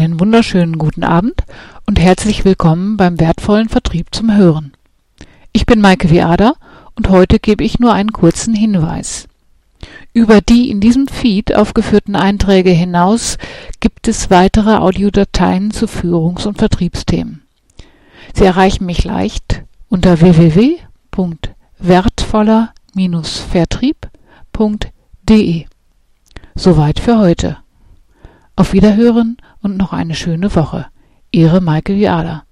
Einen wunderschönen guten Abend und herzlich willkommen beim wertvollen Vertrieb zum Hören. Ich bin Maike Viada und heute gebe ich nur einen kurzen Hinweis. Über die in diesem Feed aufgeführten Einträge hinaus gibt es weitere Audiodateien zu Führungs- und Vertriebsthemen. Sie erreichen mich leicht unter www.wertvoller-vertrieb.de. Soweit für heute. Auf Wiederhören und noch eine schöne Woche. Ihre Maike Viala.